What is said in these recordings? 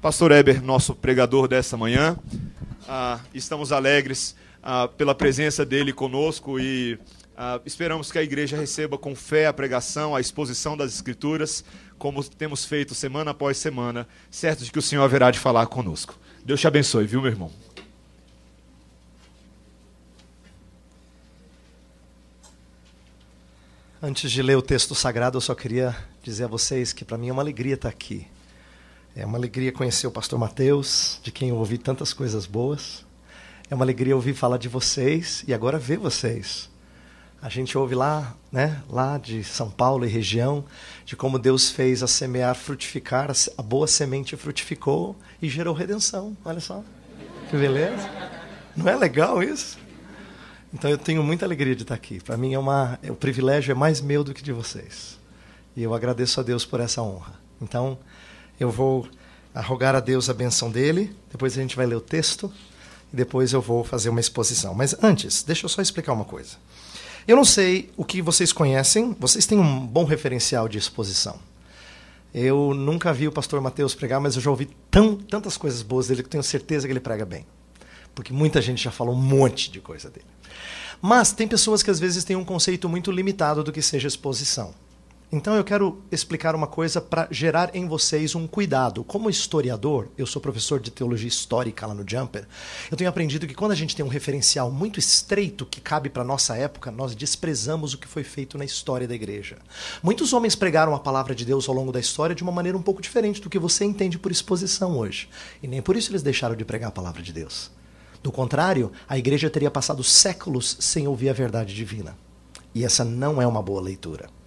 Pastor Eber, nosso pregador dessa manhã. Ah, estamos alegres ah, pela presença dele conosco e ah, esperamos que a igreja receba com fé a pregação, a exposição das Escrituras, como temos feito semana após semana, certo de que o Senhor haverá de falar conosco. Deus te abençoe, viu, meu irmão? Antes de ler o texto sagrado, eu só queria dizer a vocês que para mim é uma alegria estar aqui. É uma alegria conhecer o pastor Mateus, de quem eu ouvi tantas coisas boas. É uma alegria ouvir falar de vocês e agora ver vocês. A gente ouve lá, né, lá de São Paulo e região, de como Deus fez a semear frutificar, a boa semente frutificou e gerou redenção. Olha só. Que beleza. Não é legal isso? Então eu tenho muita alegria de estar aqui. Para mim é uma, o privilégio é mais meu do que de vocês. E eu agradeço a Deus por essa honra. Então eu vou rogar a Deus a benção dele. Depois a gente vai ler o texto e depois eu vou fazer uma exposição. Mas antes, deixa eu só explicar uma coisa. Eu não sei o que vocês conhecem. Vocês têm um bom referencial de exposição. Eu nunca vi o pastor Mateus pregar, mas eu já ouvi tão, tantas coisas boas dele que tenho certeza que ele prega bem. Porque muita gente já falou um monte de coisa dele. Mas tem pessoas que às vezes têm um conceito muito limitado do que seja exposição. Então eu quero explicar uma coisa para gerar em vocês um cuidado. Como historiador, eu sou professor de teologia histórica lá no Jumper. Eu tenho aprendido que quando a gente tem um referencial muito estreito que cabe para nossa época, nós desprezamos o que foi feito na história da igreja. Muitos homens pregaram a palavra de Deus ao longo da história de uma maneira um pouco diferente do que você entende por exposição hoje. E nem por isso eles deixaram de pregar a palavra de Deus. Do contrário, a igreja teria passado séculos sem ouvir a verdade divina. E essa não é uma boa leitura.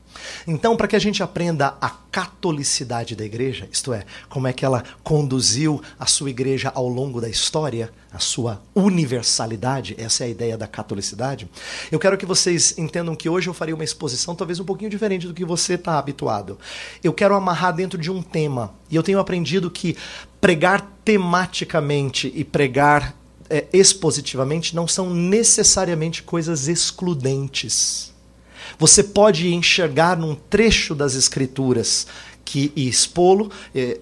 Então, para que a gente aprenda a catolicidade da igreja, isto é, como é que ela conduziu a sua igreja ao longo da história, a sua universalidade, essa é a ideia da catolicidade, eu quero que vocês entendam que hoje eu farei uma exposição talvez um pouquinho diferente do que você está habituado. Eu quero amarrar dentro de um tema, e eu tenho aprendido que pregar tematicamente e pregar é, expositivamente não são necessariamente coisas excludentes. Você pode enxergar num trecho das escrituras que e expô-lo é,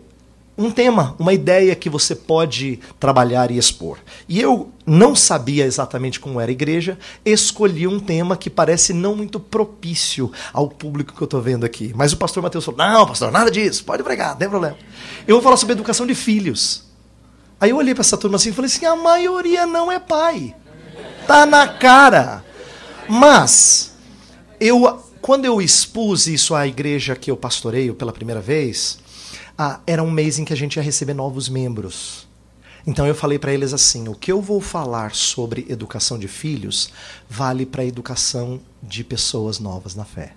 um tema, uma ideia que você pode trabalhar e expor. E eu não sabia exatamente como era a igreja, escolhi um tema que parece não muito propício ao público que eu estou vendo aqui. Mas o pastor Mateus falou: não, pastor, nada disso, pode pregar, não tem problema. Eu vou falar sobre educação de filhos. Aí eu olhei para essa turma assim e falei assim: a maioria não é pai. Tá na cara. Mas eu quando eu expus isso à igreja que eu pastoreio pela primeira vez, ah, era um mês em que a gente ia receber novos membros. Então eu falei para eles assim: o que eu vou falar sobre educação de filhos vale para a educação de pessoas novas na fé.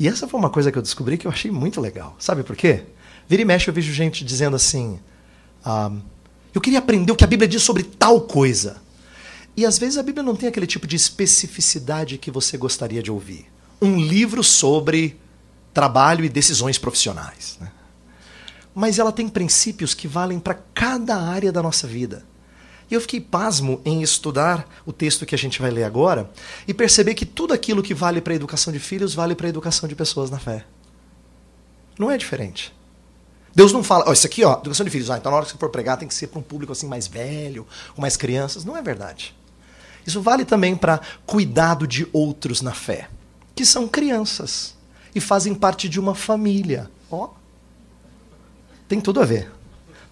E essa foi uma coisa que eu descobri que eu achei muito legal. Sabe por quê? Vira e mexe eu vejo gente dizendo assim: ah, eu queria aprender o que a Bíblia diz sobre tal coisa. E às vezes a Bíblia não tem aquele tipo de especificidade que você gostaria de ouvir. Um livro sobre trabalho e decisões profissionais. Né? Mas ela tem princípios que valem para cada área da nossa vida. E eu fiquei pasmo em estudar o texto que a gente vai ler agora e perceber que tudo aquilo que vale para a educação de filhos vale para a educação de pessoas na fé. Não é diferente. Deus não fala, ó, isso aqui, ó, educação de filhos, ah, então na hora que você for pregar tem que ser para um público assim mais velho, com mais crianças. Não é verdade. Isso vale também para cuidado de outros na fé, que são crianças e fazem parte de uma família. Ó. Tem tudo a ver,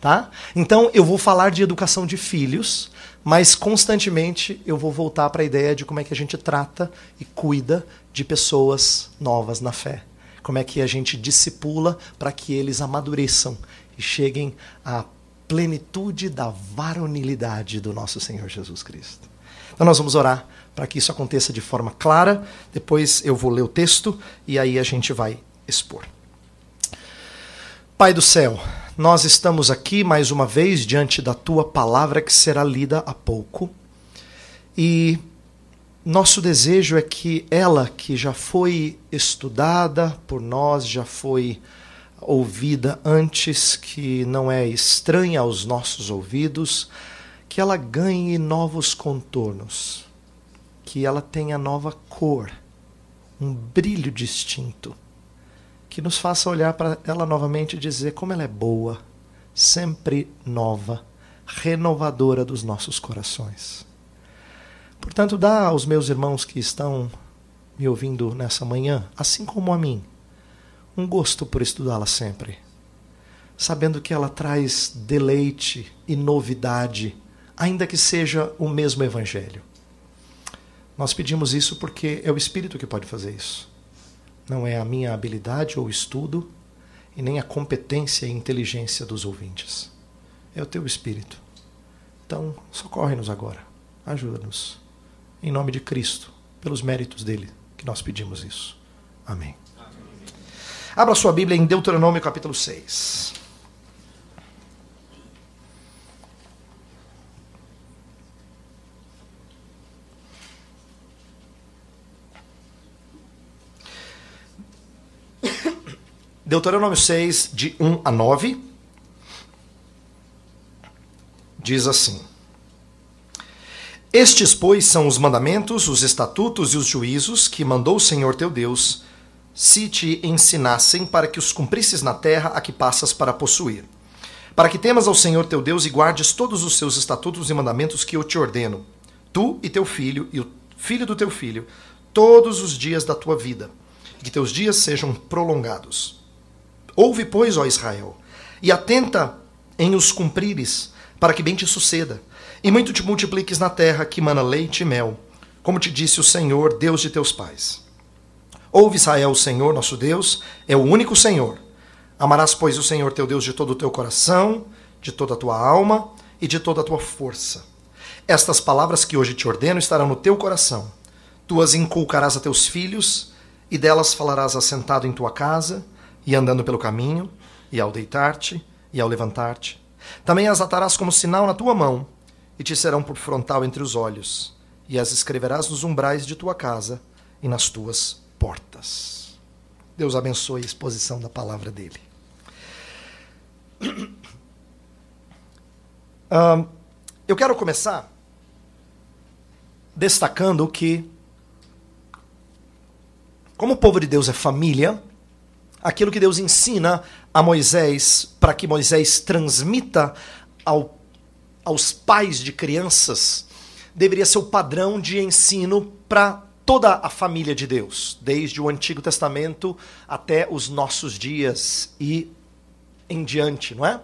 tá? Então eu vou falar de educação de filhos, mas constantemente eu vou voltar para a ideia de como é que a gente trata e cuida de pessoas novas na fé como é que a gente discipula para que eles amadureçam e cheguem à plenitude da varonilidade do nosso Senhor Jesus Cristo. Então nós vamos orar para que isso aconteça de forma clara. Depois eu vou ler o texto e aí a gente vai expor. Pai do céu, nós estamos aqui mais uma vez diante da tua palavra que será lida há pouco. E nosso desejo é que ela, que já foi estudada por nós, já foi ouvida antes, que não é estranha aos nossos ouvidos, que ela ganhe novos contornos, que ela tenha nova cor, um brilho distinto, que nos faça olhar para ela novamente e dizer como ela é boa, sempre nova, renovadora dos nossos corações. Portanto, dá aos meus irmãos que estão me ouvindo nessa manhã, assim como a mim, um gosto por estudá-la sempre, sabendo que ela traz deleite e novidade, ainda que seja o mesmo Evangelho. Nós pedimos isso porque é o Espírito que pode fazer isso. Não é a minha habilidade ou estudo, e nem a competência e inteligência dos ouvintes. É o teu Espírito. Então, socorre-nos agora. Ajuda-nos. Em nome de Cristo, pelos méritos dele, que nós pedimos isso. Amém. Amém. Abra sua Bíblia em Deuteronômio capítulo 6. Deuteronômio 6, de 1 a 9, diz assim: Estes, pois, são os mandamentos, os estatutos e os juízos que mandou o Senhor teu Deus, se te ensinassem para que os cumprisses na terra a que passas para possuir. Para que temas ao Senhor teu Deus e guardes todos os seus estatutos e mandamentos que eu te ordeno, tu e teu filho e o filho do teu filho, todos os dias da tua vida, e que teus dias sejam prolongados. Ouve, pois, ó Israel, e atenta em os cumprires, para que bem te suceda, e muito te multipliques na terra que mana leite e mel, como te disse o Senhor, Deus de teus pais. Ouve, Israel, o Senhor, nosso Deus, é o único Senhor. Amarás, pois, o Senhor teu Deus de todo o teu coração, de toda a tua alma e de toda a tua força. Estas palavras que hoje te ordeno estarão no teu coração. Tu as inculcarás a teus filhos, e delas falarás assentado em tua casa, e andando pelo caminho, e ao deitar-te, e ao levantar-te. Também as atarás como sinal na tua mão, e te serão por frontal entre os olhos, e as escreverás nos umbrais de tua casa e nas tuas portas. Deus abençoe a exposição da palavra dele. eu quero começar destacando que, como o povo de Deus é família, aquilo que Deus ensina a Moisés para que Moisés transmita ao, aos pais de crianças deveria ser o padrão de ensino para toda a família de Deus, desde o Antigo Testamento até os nossos dias e em diante, não é?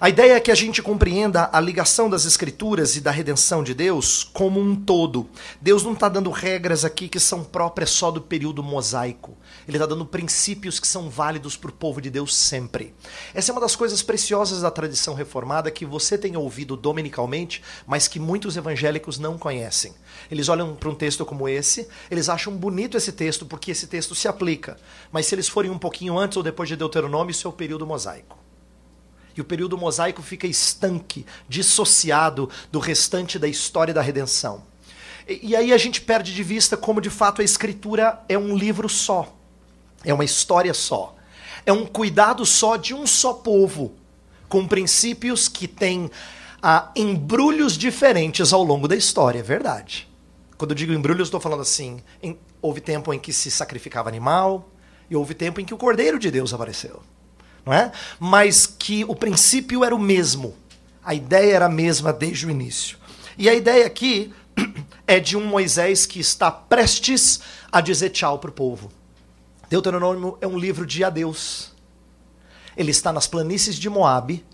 A ideia é que a gente compreenda a ligação das Escrituras e da redenção de Deus como um todo. Deus não está dando regras aqui que são próprias só do período mosaico. Ele está dando princípios que são válidos para o povo de Deus sempre. Essa é uma das coisas preciosas da tradição reformada que você tem ouvido dominicalmente, mas que muitos evangélicos não conhecem. Eles olham para um texto como esse, eles acham bonito esse texto porque esse texto se aplica. Mas se eles forem um pouquinho antes ou depois de Deuteronômio, isso é o período mosaico e o período mosaico fica estanque, dissociado do restante da história da redenção. E, e aí a gente perde de vista como de fato a escritura é um livro só, é uma história só, é um cuidado só de um só povo, com princípios que têm ah, embrulhos diferentes ao longo da história, é verdade. Quando eu digo embrulhos, estou falando assim: em, houve tempo em que se sacrificava animal, e houve tempo em que o Cordeiro de Deus apareceu não é? Mas que o princípio era o mesmo. A ideia era a mesma desde o início. E a ideia aqui é de um Moisés que está prestes a dizer tchau para o povo. Deuteronômio é um livro de adeus. Ele está nas planícies de Moabe,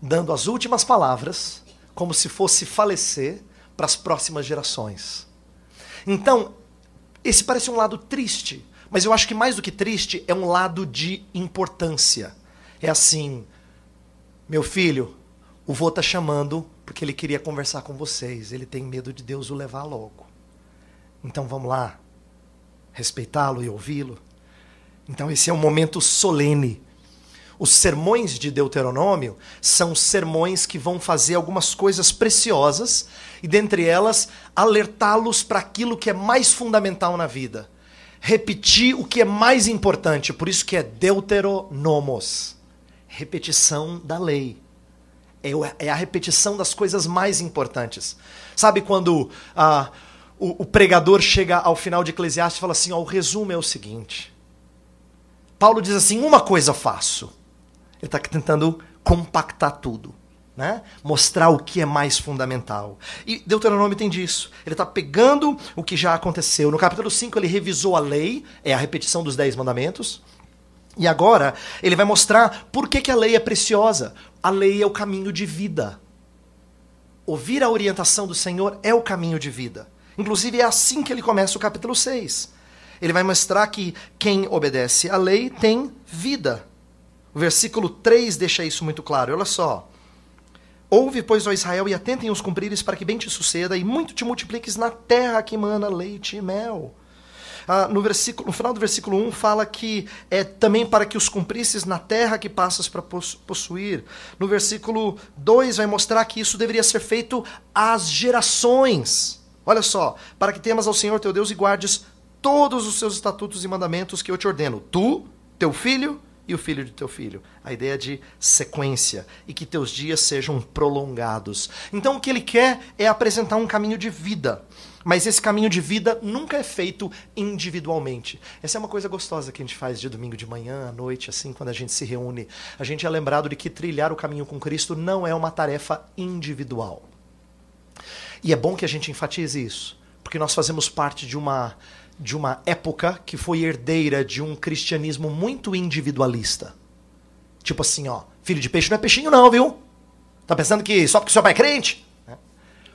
dando as últimas palavras, como se fosse falecer para as próximas gerações. Então, esse parece um lado triste, mas eu acho que mais do que triste é um lado de importância é assim: meu filho, o vô está chamando porque ele queria conversar com vocês. Ele tem medo de Deus o levar logo. Então vamos lá, respeitá-lo e ouvi-lo. Então esse é um momento solene. Os sermões de Deuteronômio são sermões que vão fazer algumas coisas preciosas e, dentre elas, alertá-los para aquilo que é mais fundamental na vida. Repetir o que é mais importante, por isso que é Deuteronomos repetição da lei. É, é a repetição das coisas mais importantes. Sabe quando ah, o, o, pregador chega ao final de Eclesiastes e fala assim: ó, o resumo é o seguinte. Paulo diz assim: uma coisa faço. Ele está tentando compactar tudo. Né? Mostrar o que é mais fundamental. E Deuteronômio tem disso. Ele está pegando o que já aconteceu. No capítulo 5, ele revisou a lei, é a repetição dos Dez Mandamentos. E agora, ele vai mostrar por que, que a lei é preciosa. A lei é o caminho de vida. Ouvir a orientação do Senhor é o caminho de vida. Inclusive, é assim que ele começa o capítulo 6. Ele vai mostrar que quem obedece à lei tem vida. O versículo 3 deixa isso muito claro. Olha só. Ouve, pois, ó Israel, e atentem os cumprires para que bem te suceda, e muito te multipliques na terra que mana leite e mel. Ah, no, versículo, no final do versículo 1 fala que é também para que os cumprisses na terra que passas para possuir. No versículo 2 vai mostrar que isso deveria ser feito às gerações. Olha só, para que temas ao Senhor teu Deus e guardes todos os seus estatutos e mandamentos que eu te ordeno, tu, teu filho e o filho de teu filho. A ideia de sequência e que teus dias sejam prolongados. Então o que ele quer é apresentar um caminho de vida. Mas esse caminho de vida nunca é feito individualmente. Essa é uma coisa gostosa que a gente faz de domingo de manhã, à noite, assim, quando a gente se reúne. A gente é lembrado de que trilhar o caminho com Cristo não é uma tarefa individual. E é bom que a gente enfatize isso, porque nós fazemos parte de uma de uma época que foi herdeira de um cristianismo muito individualista. Tipo assim, ó, filho de peixe não é peixinho não, viu? Tá pensando que só porque seu pai é crente? Né?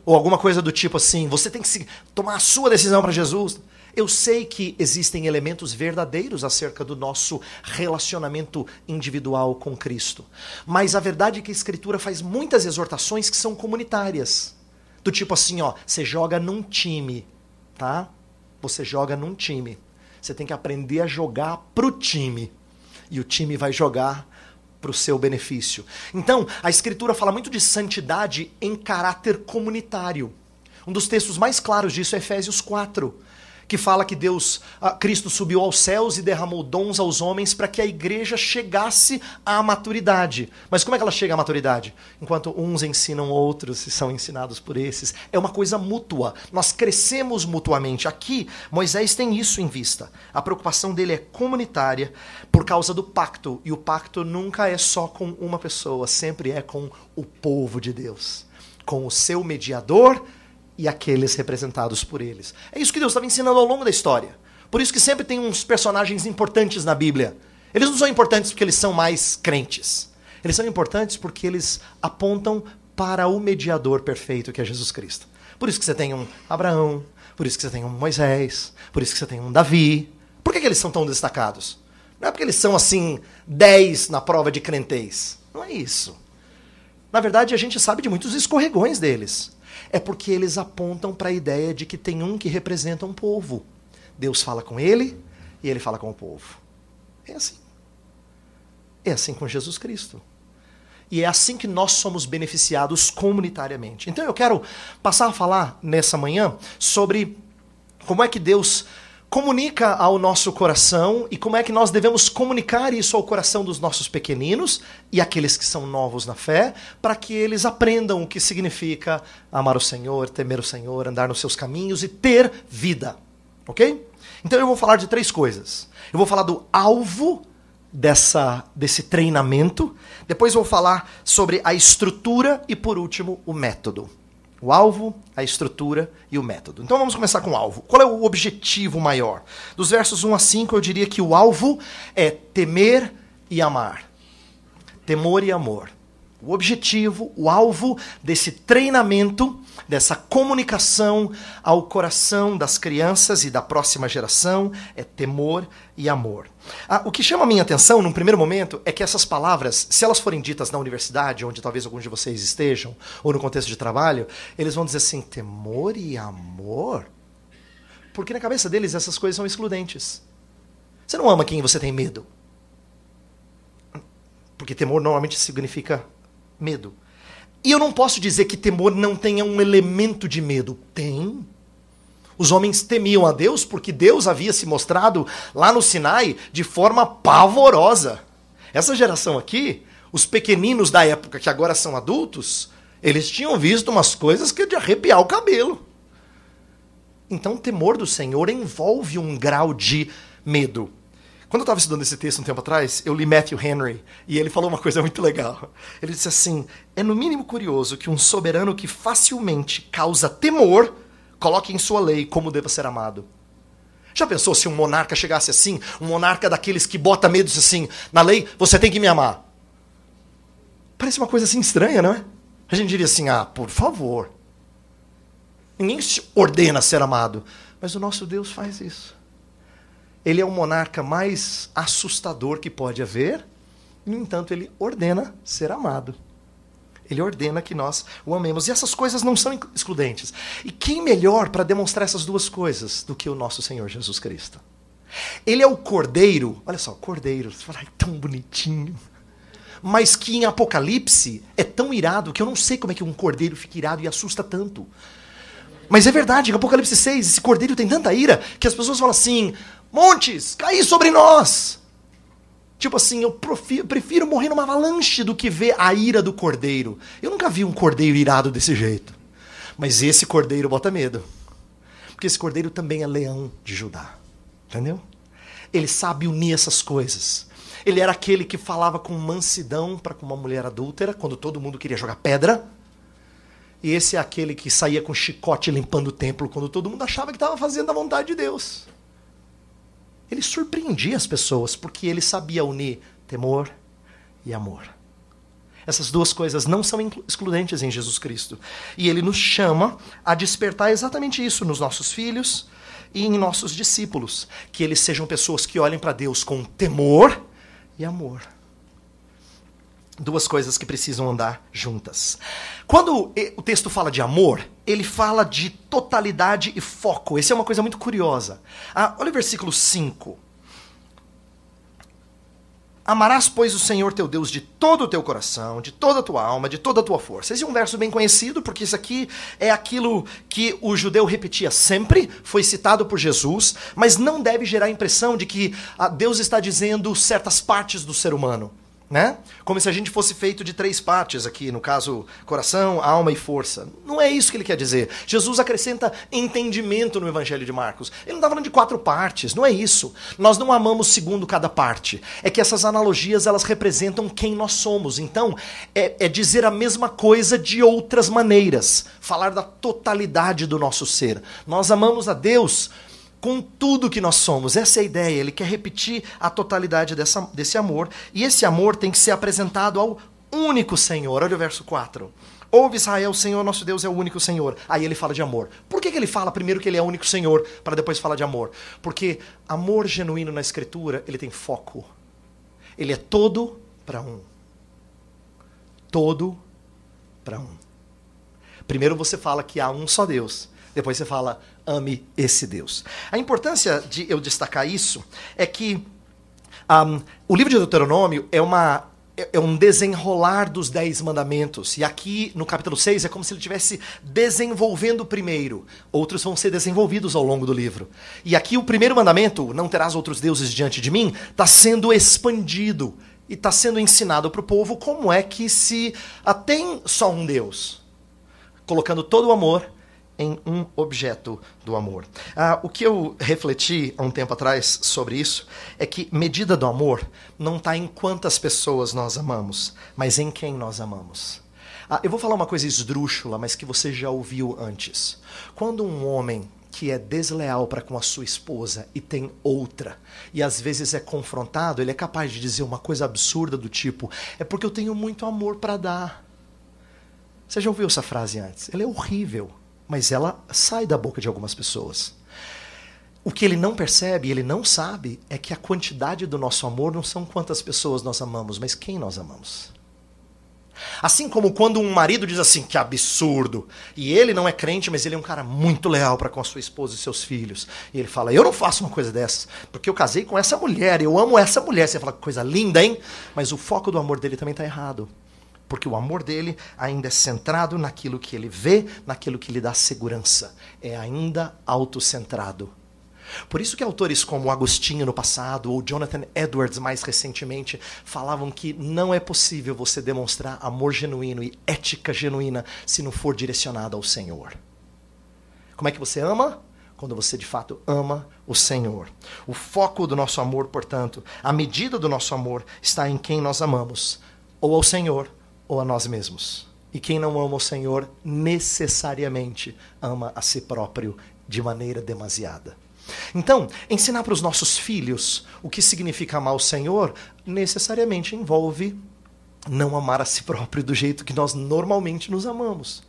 Ou alguma coisa do tipo assim, você tem que se, tomar a sua decisão para Jesus. Eu sei que existem elementos verdadeiros acerca do nosso relacionamento individual com Cristo. Mas a verdade é que a Escritura faz muitas exortações que são comunitárias. Do tipo assim, ó, você joga num time, tá? Você joga num time. Você tem que aprender a jogar pro time. E o time vai jogar para o seu benefício. Então, a Escritura fala muito de santidade em caráter comunitário. Um dos textos mais claros disso é Efésios 4 que fala que Deus, Cristo subiu aos céus e derramou dons aos homens para que a igreja chegasse à maturidade. Mas como é que ela chega à maturidade? Enquanto uns ensinam outros e são ensinados por esses. É uma coisa mútua. Nós crescemos mutuamente. Aqui, Moisés tem isso em vista. A preocupação dele é comunitária por causa do pacto. E o pacto nunca é só com uma pessoa, sempre é com o povo de Deus. Com o seu mediador e aqueles representados por eles. É isso que Deus estava ensinando ao longo da história. Por isso que sempre tem uns personagens importantes na Bíblia. Eles não são importantes porque eles são mais crentes. Eles são importantes porque eles apontam para o mediador perfeito que é Jesus Cristo. Por isso que você tem um Abraão, por isso que você tem um Moisés, por isso que você tem um Davi. Por que, que eles são tão destacados? Não é porque eles são assim 10 na prova de crentez. Não é isso. Na verdade, a gente sabe de muitos escorregões deles é porque eles apontam para a ideia de que tem um que representa um povo. Deus fala com ele e ele fala com o povo. É assim. É assim com Jesus Cristo. E é assim que nós somos beneficiados comunitariamente. Então eu quero passar a falar nessa manhã sobre como é que Deus comunica ao nosso coração e como é que nós devemos comunicar isso ao coração dos nossos pequeninos e aqueles que são novos na fé, para que eles aprendam o que significa amar o Senhor, temer o Senhor, andar nos seus caminhos e ter vida. Ok? Então eu vou falar de três coisas. Eu vou falar do alvo dessa, desse treinamento, depois vou falar sobre a estrutura e, por último, o método. O alvo, a estrutura e o método. Então vamos começar com o alvo. Qual é o objetivo maior? Dos versos 1 a 5, eu diria que o alvo é temer e amar. Temor e amor. O objetivo, o alvo desse treinamento, dessa comunicação ao coração das crianças e da próxima geração é temor e amor. Ah, o que chama a minha atenção num primeiro momento é que essas palavras, se elas forem ditas na universidade, onde talvez alguns de vocês estejam, ou no contexto de trabalho, eles vão dizer assim: temor e amor? Porque na cabeça deles essas coisas são excludentes. Você não ama quem você tem medo. Porque temor normalmente significa medo. E eu não posso dizer que temor não tenha um elemento de medo. Tem. Os homens temiam a Deus porque Deus havia se mostrado lá no Sinai de forma pavorosa. Essa geração aqui, os pequeninos da época que agora são adultos, eles tinham visto umas coisas que é de arrepiar o cabelo. Então, o temor do Senhor envolve um grau de medo. Quando eu estava estudando esse texto um tempo atrás, eu li Matthew Henry e ele falou uma coisa muito legal. Ele disse assim: é no mínimo curioso que um soberano que facilmente causa temor coloque em sua lei como deva ser amado. Já pensou se um monarca chegasse assim, um monarca daqueles que bota medos assim, na lei, você tem que me amar? Parece uma coisa assim estranha, não é? A gente diria assim: ah, por favor. Ninguém ordena ser amado. Mas o nosso Deus faz isso. Ele é o monarca mais assustador que pode haver, no entanto, ele ordena ser amado. Ele ordena que nós o amemos. E essas coisas não são excludentes. E quem melhor para demonstrar essas duas coisas do que o nosso Senhor Jesus Cristo? Ele é o cordeiro, olha só, cordeiro, você fala, ai, tão bonitinho. Mas que em Apocalipse é tão irado que eu não sei como é que um cordeiro fica irado e assusta tanto. Mas é verdade, em Apocalipse 6, esse cordeiro tem tanta ira que as pessoas falam assim: montes, caí sobre nós. Tipo assim, eu prefiro morrer numa avalanche do que ver a ira do cordeiro. Eu nunca vi um cordeiro irado desse jeito. Mas esse cordeiro bota medo. Porque esse cordeiro também é leão de Judá. Entendeu? Ele sabe unir essas coisas. Ele era aquele que falava com mansidão para com uma mulher adúltera, quando todo mundo queria jogar pedra. E esse é aquele que saía com chicote limpando o templo quando todo mundo achava que estava fazendo a vontade de Deus. Ele surpreendia as pessoas porque ele sabia unir temor e amor. Essas duas coisas não são excludentes em Jesus Cristo. E ele nos chama a despertar exatamente isso nos nossos filhos e em nossos discípulos. Que eles sejam pessoas que olhem para Deus com temor e amor duas coisas que precisam andar juntas. Quando o texto fala de amor, ele fala de totalidade e foco. Essa é uma coisa muito curiosa. Ah, olha o versículo 5. Amarás, pois, o Senhor teu Deus de todo o teu coração, de toda a tua alma, de toda a tua força. Esse é um verso bem conhecido, porque isso aqui é aquilo que o judeu repetia sempre, foi citado por Jesus, mas não deve gerar a impressão de que ah, Deus está dizendo certas partes do ser humano né? Como se a gente fosse feito de três partes aqui, no caso, coração, alma e força. Não é isso que ele quer dizer. Jesus acrescenta entendimento no Evangelho de Marcos. Ele não está falando de quatro partes, não é isso. Nós não amamos segundo cada parte. É que essas analogias elas representam quem nós somos. Então, é, é dizer a mesma coisa de outras maneiras. Falar da totalidade do nosso ser. Nós amamos a Deus com tudo que nós somos. Essa é a ideia. Ele quer repetir a totalidade dessa, desse amor. E esse amor tem que ser apresentado ao único Senhor. Olha o verso 4. Ouve Israel, o Senhor nosso Deus é o único Senhor. Aí ele fala de amor. Por que, que ele fala primeiro que ele é o único Senhor, para depois falar de amor? Porque amor genuíno na Escritura, ele tem foco. Ele é todo para um. Todo para um. Primeiro você fala que há um só Deus. Depois você fala, ame esse Deus. A importância de eu destacar isso é que um, o livro de Deuteronômio é uma é, é um desenrolar dos dez mandamentos. E aqui, no capítulo 6, é como se ele estivesse desenvolvendo o primeiro. Outros vão ser desenvolvidos ao longo do livro. E aqui, o primeiro mandamento, não terás outros deuses diante de mim, está sendo expandido. E está sendo ensinado para o povo como é que se tem só um Deus. Colocando todo o amor em um objeto do amor. Ah, o que eu refleti há um tempo atrás sobre isso é que medida do amor não está em quantas pessoas nós amamos, mas em quem nós amamos. Ah, eu vou falar uma coisa esdrúxula, mas que você já ouviu antes. Quando um homem que é desleal para com a sua esposa e tem outra, e às vezes é confrontado, ele é capaz de dizer uma coisa absurda do tipo: é porque eu tenho muito amor para dar. Você já ouviu essa frase antes? Ela é horrível mas ela sai da boca de algumas pessoas. O que ele não percebe, ele não sabe, é que a quantidade do nosso amor não são quantas pessoas nós amamos, mas quem nós amamos. Assim como quando um marido diz assim, que absurdo, e ele não é crente, mas ele é um cara muito leal para com a sua esposa e seus filhos. E ele fala: Eu não faço uma coisa dessas, porque eu casei com essa mulher, eu amo essa mulher. Você fala: Coisa linda, hein? Mas o foco do amor dele também está errado porque o amor dele ainda é centrado naquilo que ele vê, naquilo que lhe dá segurança. É ainda autocentrado. Por isso que autores como Agostinho no passado ou Jonathan Edwards mais recentemente falavam que não é possível você demonstrar amor genuíno e ética genuína se não for direcionado ao Senhor. Como é que você ama? quando você de fato ama o Senhor. O foco do nosso amor, portanto, a medida do nosso amor está em quem nós amamos, ou ao Senhor ou a nós mesmos. E quem não ama o Senhor necessariamente ama a si próprio de maneira demasiada. Então, ensinar para os nossos filhos o que significa amar o Senhor necessariamente envolve não amar a si próprio do jeito que nós normalmente nos amamos.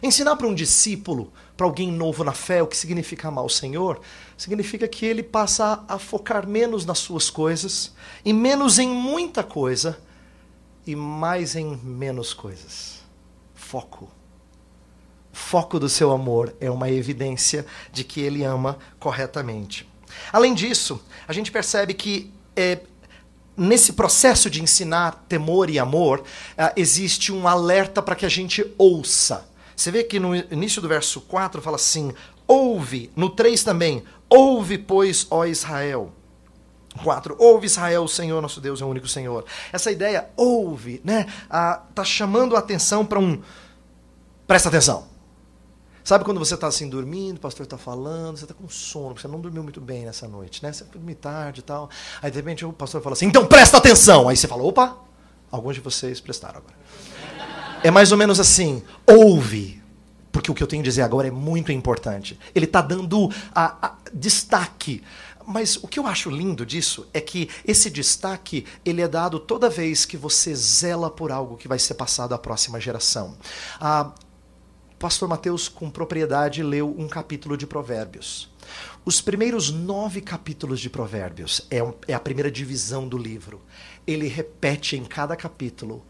Ensinar para um discípulo, para alguém novo na fé, o que significa amar o Senhor, significa que ele passa a focar menos nas suas coisas e menos em muita coisa e mais em menos coisas. Foco. O foco do seu amor é uma evidência de que ele ama corretamente. Além disso, a gente percebe que é, nesse processo de ensinar temor e amor, uh, existe um alerta para que a gente ouça. Você vê que no início do verso 4 fala assim: ouve, no 3 também, ouve, pois, ó Israel. 4. Ouve Israel, o Senhor nosso Deus é o único Senhor. Essa ideia, ouve, né? Ah, tá chamando a atenção para um. Presta atenção. Sabe quando você está assim dormindo, o pastor está falando, você está com sono, você não dormiu muito bem nessa noite, né? Você dormiu tarde e tal. Aí de repente o pastor fala assim: então presta atenção. Aí você fala: opa, alguns de vocês prestaram agora. É mais ou menos assim: ouve, porque o que eu tenho a dizer agora é muito importante. Ele está dando a, a, destaque. Mas o que eu acho lindo disso é que esse destaque ele é dado toda vez que você zela por algo que vai ser passado à próxima geração. Ah, pastor Mateus, com propriedade, leu um capítulo de Provérbios. Os primeiros nove capítulos de Provérbios é, um, é a primeira divisão do livro. Ele repete em cada capítulo: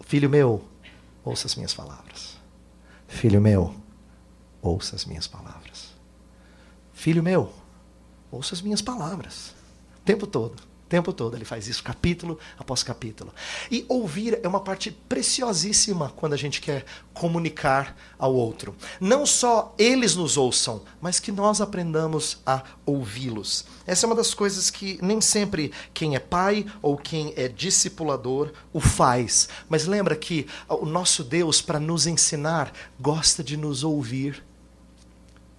Filho meu, ouça as minhas palavras. Filho meu, ouça as minhas palavras. Filho meu, ouça as minhas palavras. O tempo todo. O tempo todo ele faz isso, capítulo após capítulo. E ouvir é uma parte preciosíssima quando a gente quer comunicar ao outro. Não só eles nos ouçam, mas que nós aprendamos a ouvi-los. Essa é uma das coisas que nem sempre quem é pai ou quem é discipulador o faz. Mas lembra que o nosso Deus, para nos ensinar, gosta de nos ouvir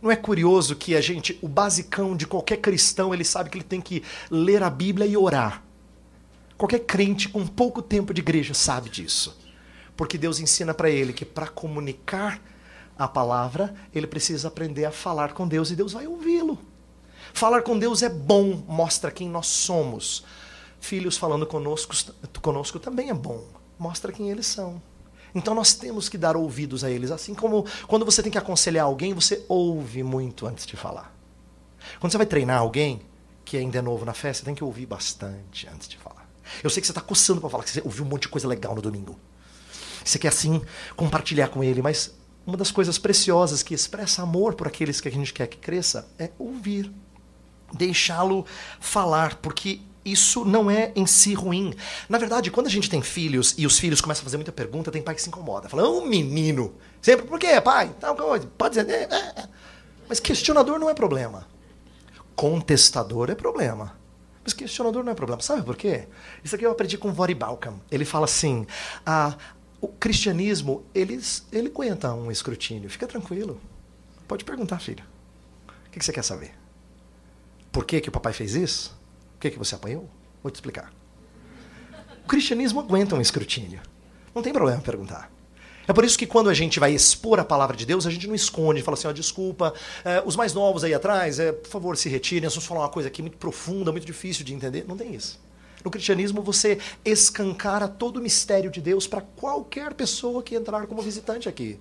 não é curioso que a gente, o basicão de qualquer cristão, ele sabe que ele tem que ler a Bíblia e orar. Qualquer crente com pouco tempo de igreja sabe disso. Porque Deus ensina para ele que para comunicar a palavra, ele precisa aprender a falar com Deus e Deus vai ouvi-lo. Falar com Deus é bom, mostra quem nós somos. Filhos falando conosco, conosco também é bom, mostra quem eles são. Então nós temos que dar ouvidos a eles. Assim como quando você tem que aconselhar alguém, você ouve muito antes de falar. Quando você vai treinar alguém que ainda é novo na fé, você tem que ouvir bastante antes de falar. Eu sei que você está coçando para falar, que você ouviu um monte de coisa legal no domingo. Você quer assim compartilhar com ele, mas uma das coisas preciosas que expressa amor por aqueles que a gente quer que cresça é ouvir. Deixá-lo falar, porque isso não é em si ruim. Na verdade, quando a gente tem filhos e os filhos começam a fazer muita pergunta, tem pai que se incomoda. Fala, um menino. Sempre, por quê, pai? Pode dizer. É, é, é. Mas questionador não é problema. Contestador é problema. Mas questionador não é problema. Sabe por quê? Isso aqui eu aprendi com Vori Balkan. Ele fala assim: ah, o cristianismo, ele, aguenta um escrutínio. Fica tranquilo. Pode perguntar, filho. O que você quer saber? Por que, que o papai fez isso? O que, que você apanhou? Vou te explicar. O cristianismo aguenta um escrutínio. Não tem problema perguntar. É por isso que quando a gente vai expor a palavra de Deus, a gente não esconde, fala assim, ó, desculpa, é, os mais novos aí atrás, é, por favor, se retirem, nós vamos falar uma coisa aqui muito profunda, muito difícil de entender. Não tem isso. No cristianismo, você escancara todo o mistério de Deus para qualquer pessoa que entrar como visitante aqui.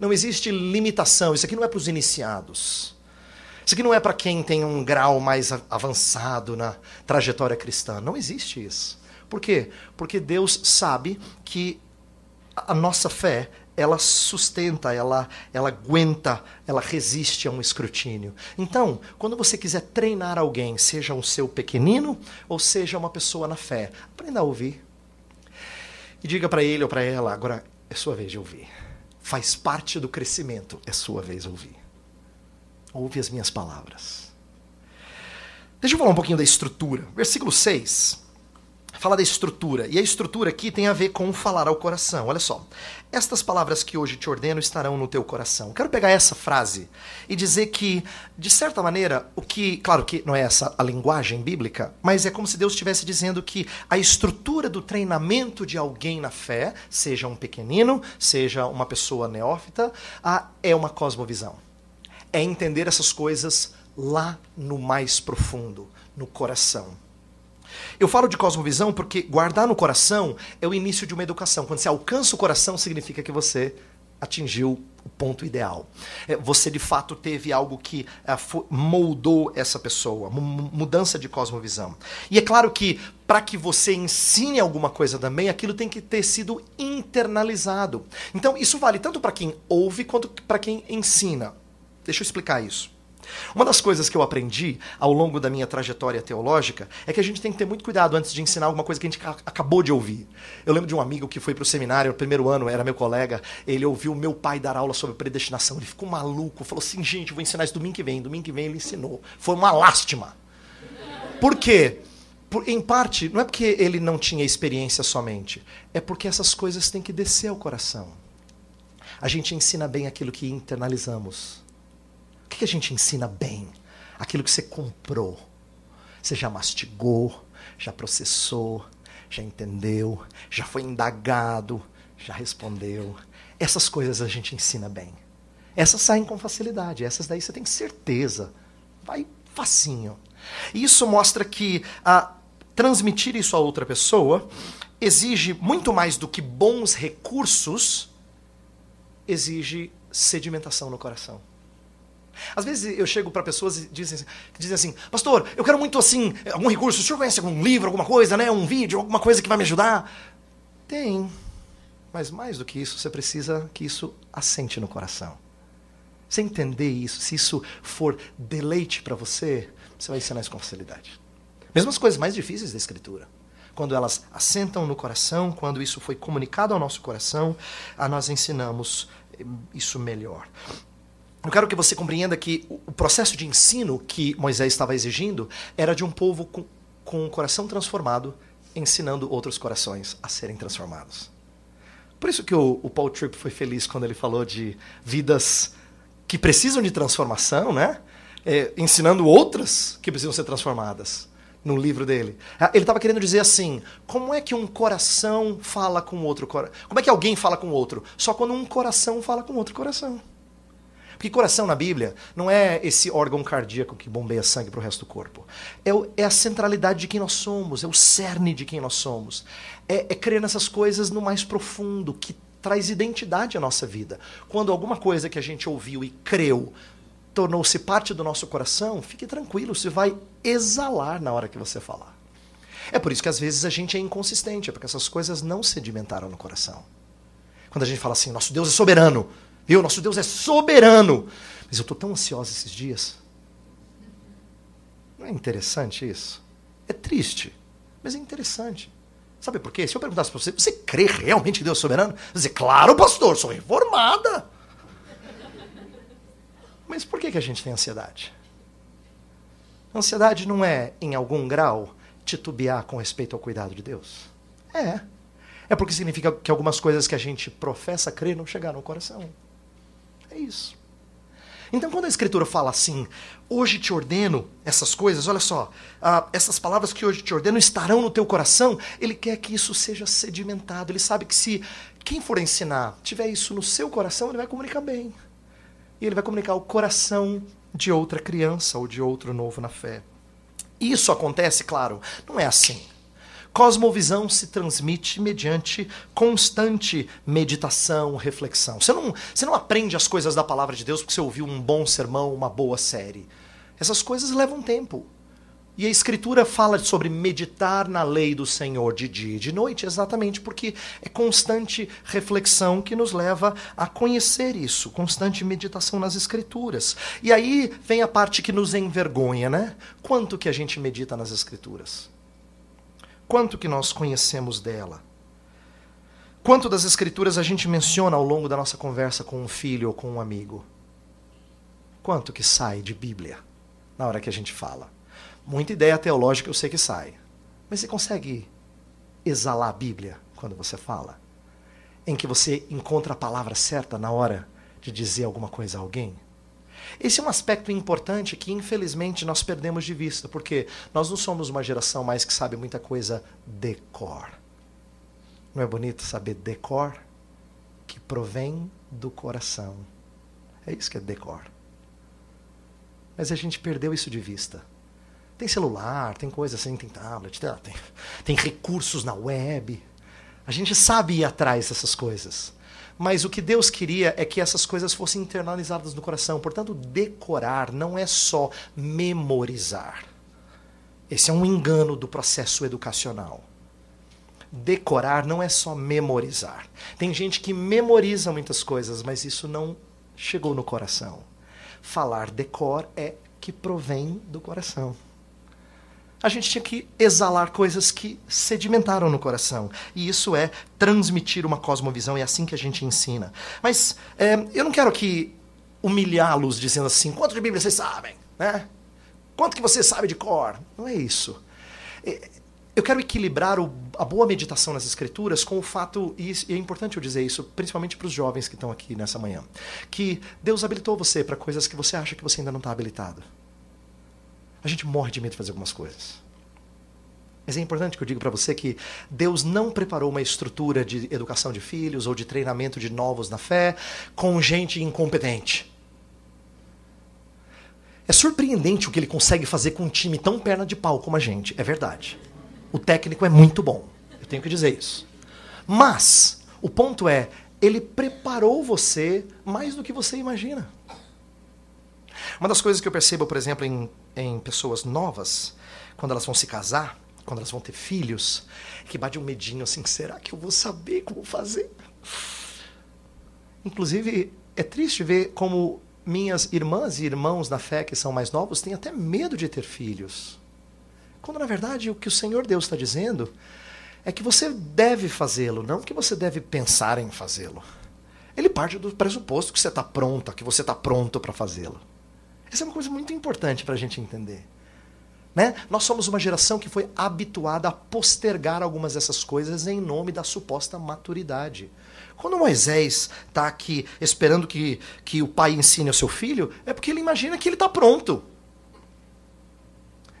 Não existe limitação, isso aqui não é para os iniciados. Isso aqui não é para quem tem um grau mais avançado na trajetória cristã. Não existe isso. Por quê? Porque Deus sabe que a nossa fé ela sustenta, ela, ela aguenta, ela resiste a um escrutínio. Então, quando você quiser treinar alguém, seja um seu pequenino ou seja uma pessoa na fé, aprenda a ouvir. E diga para ele ou para ela: agora é sua vez de ouvir. Faz parte do crescimento, é sua vez de ouvir ouve as minhas palavras. Deixa eu falar um pouquinho da estrutura. Versículo 6. fala da estrutura. E a estrutura aqui tem a ver com falar ao coração. Olha só. Estas palavras que hoje te ordeno estarão no teu coração. Quero pegar essa frase e dizer que, de certa maneira, o que. Claro que não é essa a linguagem bíblica, mas é como se Deus estivesse dizendo que a estrutura do treinamento de alguém na fé, seja um pequenino, seja uma pessoa neófita, é uma cosmovisão. É entender essas coisas lá no mais profundo, no coração. Eu falo de cosmovisão porque guardar no coração é o início de uma educação. Quando você alcança o coração, significa que você atingiu o ponto ideal. É, você de fato teve algo que é, moldou essa pessoa, mudança de cosmovisão. E é claro que para que você ensine alguma coisa também, aquilo tem que ter sido internalizado. Então isso vale tanto para quem ouve quanto para quem ensina. Deixa eu explicar isso. Uma das coisas que eu aprendi ao longo da minha trajetória teológica é que a gente tem que ter muito cuidado antes de ensinar alguma coisa que a gente acabou de ouvir. Eu lembro de um amigo que foi para o seminário, no primeiro ano, era meu colega, ele ouviu meu pai dar aula sobre predestinação, ele ficou maluco, falou assim, gente, vou ensinar isso domingo que vem. Domingo que vem ele ensinou. Foi uma lástima. Por quê? Por, em parte, não é porque ele não tinha experiência somente, é porque essas coisas têm que descer ao coração. A gente ensina bem aquilo que internalizamos. O que a gente ensina bem? Aquilo que você comprou. Você já mastigou, já processou, já entendeu, já foi indagado, já respondeu. Essas coisas a gente ensina bem. Essas saem com facilidade, essas daí você tem certeza. Vai facinho. Isso mostra que transmitir isso a outra pessoa exige muito mais do que bons recursos, exige sedimentação no coração. Às vezes eu chego para pessoas e dizem, assim, dizem assim, pastor, eu quero muito assim, algum recurso, o senhor conhece algum livro, alguma coisa, né? Um vídeo, alguma coisa que vai me ajudar? Tem. Mas mais do que isso, você precisa que isso assente no coração. Você entender isso, se isso for deleite para você, você vai ensinar isso com facilidade. Mesmo as coisas mais difíceis da Escritura. Quando elas assentam no coração, quando isso foi comunicado ao nosso coração, nós ensinamos isso melhor. Eu quero que você compreenda que o processo de ensino que Moisés estava exigindo era de um povo com, com coração transformado, ensinando outros corações a serem transformados. Por isso que o, o Paul Tripp foi feliz quando ele falou de vidas que precisam de transformação, né? É, ensinando outras que precisam ser transformadas no livro dele. Ah, ele estava querendo dizer assim: como é que um coração fala com outro coração? Como é que alguém fala com outro? Só quando um coração fala com outro coração. Porque coração na Bíblia não é esse órgão cardíaco que bombeia sangue para o resto do corpo. É, o, é, a centralidade de quem nós somos, é o cerne de quem nós somos. É, é crer nessas coisas no mais profundo, que traz identidade à nossa vida. Quando alguma coisa que a gente ouviu e creu tornou-se parte do nosso coração, fique tranquilo, você vai exalar na hora que você falar. É por isso que às vezes a gente é inconsistente, é porque essas coisas não sedimentaram no coração. Quando a gente fala assim, nosso Deus é soberano, Viu? Nosso Deus é soberano. Mas eu estou tão ansioso esses dias. Não é interessante isso? É triste, mas é interessante. Sabe por quê? Se eu perguntasse para você, você crê realmente que Deus soberano? Você dizer, claro, pastor, sou reformada. Mas por que, que a gente tem ansiedade? Ansiedade não é, em algum grau, titubear com respeito ao cuidado de Deus? É. É porque significa que algumas coisas que a gente professa crer não chegaram ao coração. É isso. Então, quando a Escritura fala assim, hoje te ordeno essas coisas, olha só, uh, essas palavras que hoje te ordeno estarão no teu coração, ele quer que isso seja sedimentado. Ele sabe que se quem for ensinar tiver isso no seu coração, ele vai comunicar bem. E ele vai comunicar o coração de outra criança ou de outro novo na fé. Isso acontece, claro, não é assim. Cosmovisão se transmite mediante constante meditação, reflexão. Você não, você não aprende as coisas da palavra de Deus porque você ouviu um bom sermão, uma boa série. Essas coisas levam tempo. E a Escritura fala sobre meditar na lei do Senhor de dia e de noite, exatamente porque é constante reflexão que nos leva a conhecer isso, constante meditação nas Escrituras. E aí vem a parte que nos envergonha, né? Quanto que a gente medita nas Escrituras? Quanto que nós conhecemos dela? Quanto das escrituras a gente menciona ao longo da nossa conversa com um filho ou com um amigo? Quanto que sai de Bíblia na hora que a gente fala? Muita ideia teológica eu sei que sai. Mas você consegue exalar a Bíblia quando você fala? Em que você encontra a palavra certa na hora de dizer alguma coisa a alguém? Esse é um aspecto importante que, infelizmente, nós perdemos de vista, porque nós não somos uma geração mais que sabe muita coisa decor. Não é bonito saber decor? Que provém do coração. É isso que é decor. Mas a gente perdeu isso de vista. Tem celular, tem coisa assim, tem tablet, tem, tem recursos na web. A gente sabe ir atrás dessas coisas. Mas o que Deus queria é que essas coisas fossem internalizadas no coração. Portanto, decorar não é só memorizar. Esse é um engano do processo educacional. Decorar não é só memorizar. Tem gente que memoriza muitas coisas, mas isso não chegou no coração. Falar decor é que provém do coração a gente tinha que exalar coisas que sedimentaram no coração. E isso é transmitir uma cosmovisão, é assim que a gente ensina. Mas é, eu não quero aqui humilhá-los dizendo assim, quanto de Bíblia vocês sabem? Né? Quanto que você sabe de cor? Não é isso. É, eu quero equilibrar o, a boa meditação nas escrituras com o fato, e é importante eu dizer isso, principalmente para os jovens que estão aqui nessa manhã, que Deus habilitou você para coisas que você acha que você ainda não está habilitado. A gente morre de medo de fazer algumas coisas. Mas é importante que eu diga para você que Deus não preparou uma estrutura de educação de filhos ou de treinamento de novos na fé com gente incompetente. É surpreendente o que ele consegue fazer com um time tão perna de pau como a gente, é verdade. O técnico é muito bom, eu tenho que dizer isso. Mas, o ponto é, ele preparou você mais do que você imagina. Uma das coisas que eu percebo, por exemplo, em, em pessoas novas, quando elas vão se casar, quando elas vão ter filhos, que bate um medinho assim: será que eu vou saber como fazer? Inclusive, é triste ver como minhas irmãs e irmãos na fé que são mais novos têm até medo de ter filhos. Quando na verdade o que o Senhor Deus está dizendo é que você deve fazê-lo, não que você deve pensar em fazê-lo. Ele parte do pressuposto que você está pronta, que você está pronto para fazê-lo. Essa é uma coisa muito importante para a gente entender. Né? Nós somos uma geração que foi habituada a postergar algumas dessas coisas em nome da suposta maturidade. Quando Moisés está aqui esperando que, que o pai ensine ao seu filho, é porque ele imagina que ele está pronto.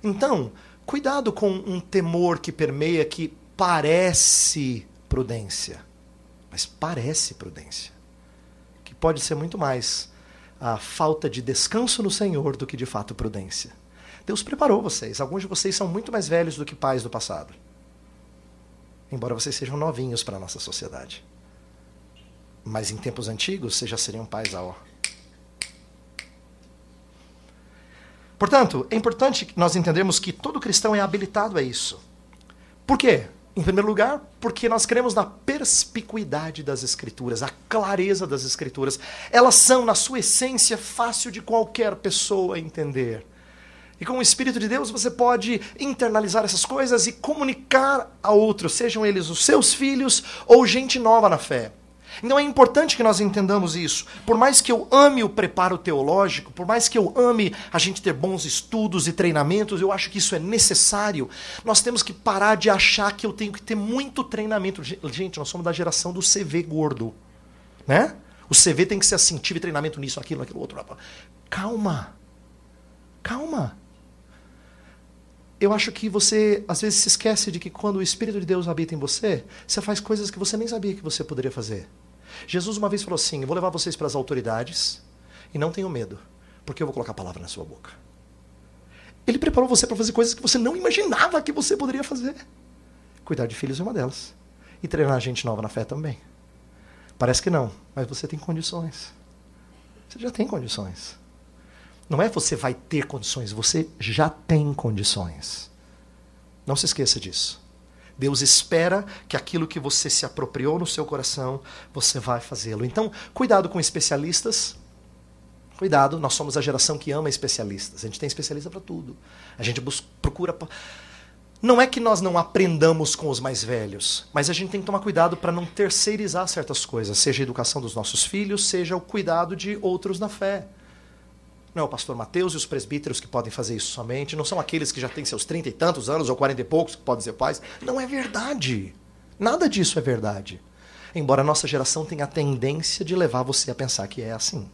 Então, cuidado com um temor que permeia que parece prudência, mas parece prudência, que pode ser muito mais a falta de descanso no Senhor do que de fato prudência. Deus preparou vocês. Alguns de vocês são muito mais velhos do que pais do passado. Embora vocês sejam novinhos para a nossa sociedade. Mas em tempos antigos, vocês já seriam pais a ó. Portanto, é importante nós entendermos que todo cristão é habilitado a isso. Por quê? Em primeiro lugar, porque nós cremos na perspicuidade das Escrituras, a clareza das Escrituras. Elas são, na sua essência, fácil de qualquer pessoa entender. E com o Espírito de Deus você pode internalizar essas coisas e comunicar a outros, sejam eles os seus filhos ou gente nova na fé. Então é importante que nós entendamos isso. Por mais que eu ame o preparo teológico, por mais que eu ame a gente ter bons estudos e treinamentos, eu acho que isso é necessário. Nós temos que parar de achar que eu tenho que ter muito treinamento. Gente, nós somos da geração do CV gordo, né? O CV tem que ser assim, tive treinamento nisso, aquilo, aquilo outro. Calma. Calma eu acho que você às vezes se esquece de que quando o Espírito de Deus habita em você, você faz coisas que você nem sabia que você poderia fazer. Jesus uma vez falou assim: Eu vou levar vocês para as autoridades e não tenham medo, porque eu vou colocar a palavra na sua boca. Ele preparou você para fazer coisas que você não imaginava que você poderia fazer. Cuidar de filhos é uma delas. E treinar gente nova na fé também. Parece que não, mas você tem condições. Você já tem condições. Não é você vai ter condições, você já tem condições. Não se esqueça disso. Deus espera que aquilo que você se apropriou no seu coração, você vai fazê-lo. Então, cuidado com especialistas. Cuidado, nós somos a geração que ama especialistas. A gente tem especialista para tudo. A gente procura. Não é que nós não aprendamos com os mais velhos, mas a gente tem que tomar cuidado para não terceirizar certas coisas, seja a educação dos nossos filhos, seja o cuidado de outros na fé. Não é o pastor Mateus e os presbíteros que podem fazer isso somente. Não são aqueles que já têm seus trinta e tantos anos ou quarenta e poucos que podem ser pais. Não é verdade. Nada disso é verdade. Embora a nossa geração tenha a tendência de levar você a pensar que é assim.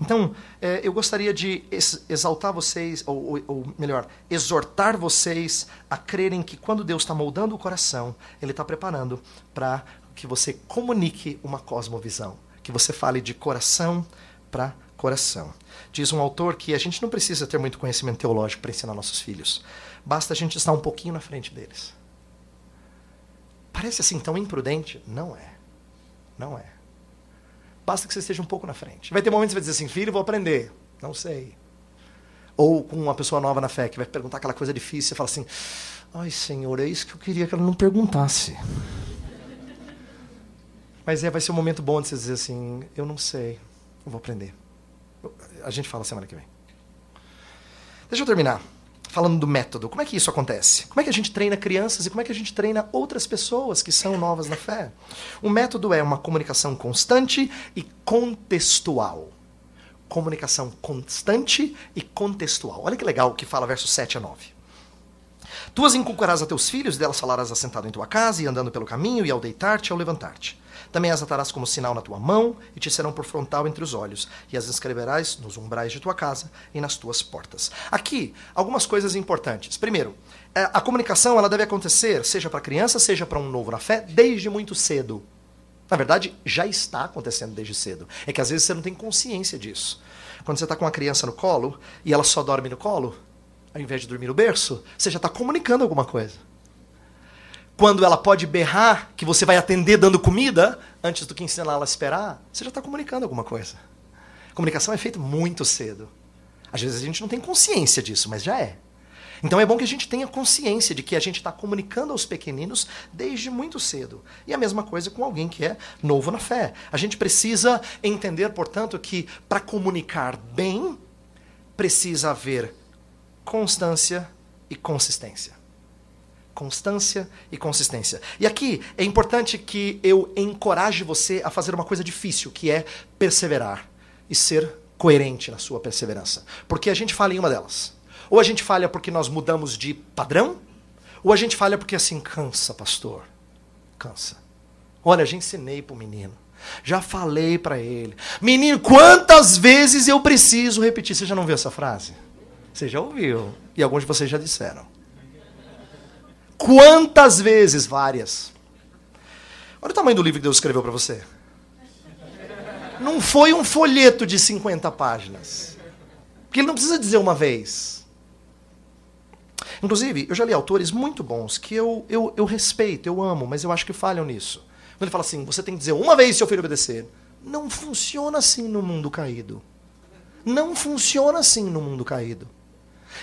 Então, é, eu gostaria de exaltar vocês, ou, ou, ou, melhor, exortar vocês a crerem que quando Deus está moldando o coração, Ele está preparando para que você comunique uma cosmovisão, que você fale de coração para coração. Diz um autor que a gente não precisa ter muito conhecimento teológico para ensinar nossos filhos, basta a gente estar um pouquinho na frente deles. Parece assim tão imprudente? Não é. Não é. Basta que você esteja um pouco na frente. Vai ter momentos que você vai dizer assim, filho, vou aprender. Não sei. Ou com uma pessoa nova na fé que vai perguntar aquela coisa difícil, você fala assim, ai Senhor, é isso que eu queria que ela não perguntasse. Mas é, vai ser um momento bom de você dizer assim, eu não sei, eu vou aprender. A gente fala semana que vem. Deixa eu terminar falando do método. Como é que isso acontece? Como é que a gente treina crianças e como é que a gente treina outras pessoas que são novas na fé? O método é uma comunicação constante e contextual. Comunicação constante e contextual. Olha que legal o que fala versos 7 a 9. Tu as inculcarás a teus filhos, delas falarás assentado em tua casa, e andando pelo caminho, e ao deitar-te, e ao levantar-te. Também as atarás como sinal na tua mão, e te serão por frontal entre os olhos, e as escreverás nos umbrais de tua casa e nas tuas portas. Aqui, algumas coisas importantes. Primeiro, é, a comunicação ela deve acontecer, seja para criança, seja para um novo na fé, desde muito cedo. Na verdade, já está acontecendo desde cedo. É que às vezes você não tem consciência disso. Quando você está com uma criança no colo e ela só dorme no colo, ao invés de dormir no berço, você já está comunicando alguma coisa quando ela pode berrar que você vai atender dando comida, antes do que ensinar ela a esperar, você já está comunicando alguma coisa. Comunicação é feita muito cedo. Às vezes a gente não tem consciência disso, mas já é. Então é bom que a gente tenha consciência de que a gente está comunicando aos pequeninos desde muito cedo. E a mesma coisa com alguém que é novo na fé. A gente precisa entender, portanto, que para comunicar bem, precisa haver constância e consistência constância e consistência. E aqui é importante que eu encoraje você a fazer uma coisa difícil, que é perseverar e ser coerente na sua perseverança. Porque a gente falha em uma delas. Ou a gente falha porque nós mudamos de padrão, ou a gente falha porque assim, cansa, pastor. Cansa. Olha, já ensinei para o menino. Já falei para ele. Menino, quantas vezes eu preciso repetir? Você já não viu essa frase? Você já ouviu. E alguns de vocês já disseram. Quantas vezes? Várias. Olha o tamanho do livro que Deus escreveu para você. Não foi um folheto de 50 páginas. Porque ele não precisa dizer uma vez. Inclusive, eu já li autores muito bons que eu, eu, eu respeito, eu amo, mas eu acho que falham nisso. Quando ele fala assim, você tem que dizer uma vez seu filho obedecer. Não funciona assim no mundo caído. Não funciona assim no mundo caído.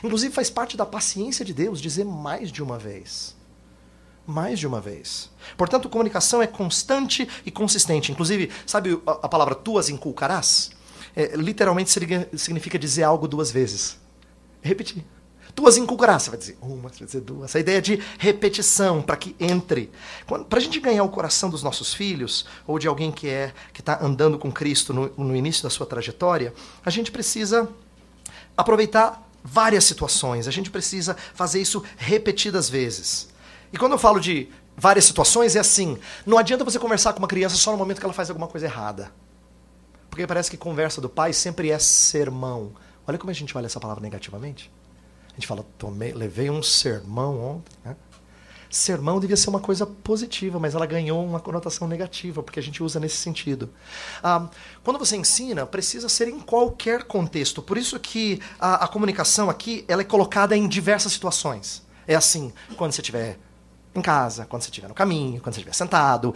Inclusive, faz parte da paciência de Deus dizer mais de uma vez. Mais de uma vez. Portanto, comunicação é constante e consistente. Inclusive, sabe a, palavra tuas inculcarás? É, literalmente significa dizer algo duas vezes. Repetir. Tuas inculcarás. Você vai dizer uma, você vai dizer duas. A ideia de repetição, para que entre. Para a gente ganhar o coração dos nossos filhos, ou de alguém que é que está andando com Cristo no, no início da sua trajetória, a gente precisa aproveitar várias situações. A gente precisa fazer isso repetidas vezes. E quando eu falo de várias situações, é assim: não adianta você conversar com uma criança só no momento que ela faz alguma coisa errada. Porque parece que conversa do pai sempre é sermão. Olha como a gente olha essa palavra negativamente. A gente fala, tomei, levei um sermão ontem. Né? Sermão devia ser uma coisa positiva, mas ela ganhou uma conotação negativa, porque a gente usa nesse sentido. Ah, quando você ensina, precisa ser em qualquer contexto. Por isso que a, a comunicação aqui ela é colocada em diversas situações. É assim, quando você estiver em casa, quando você estiver no caminho, quando você estiver sentado,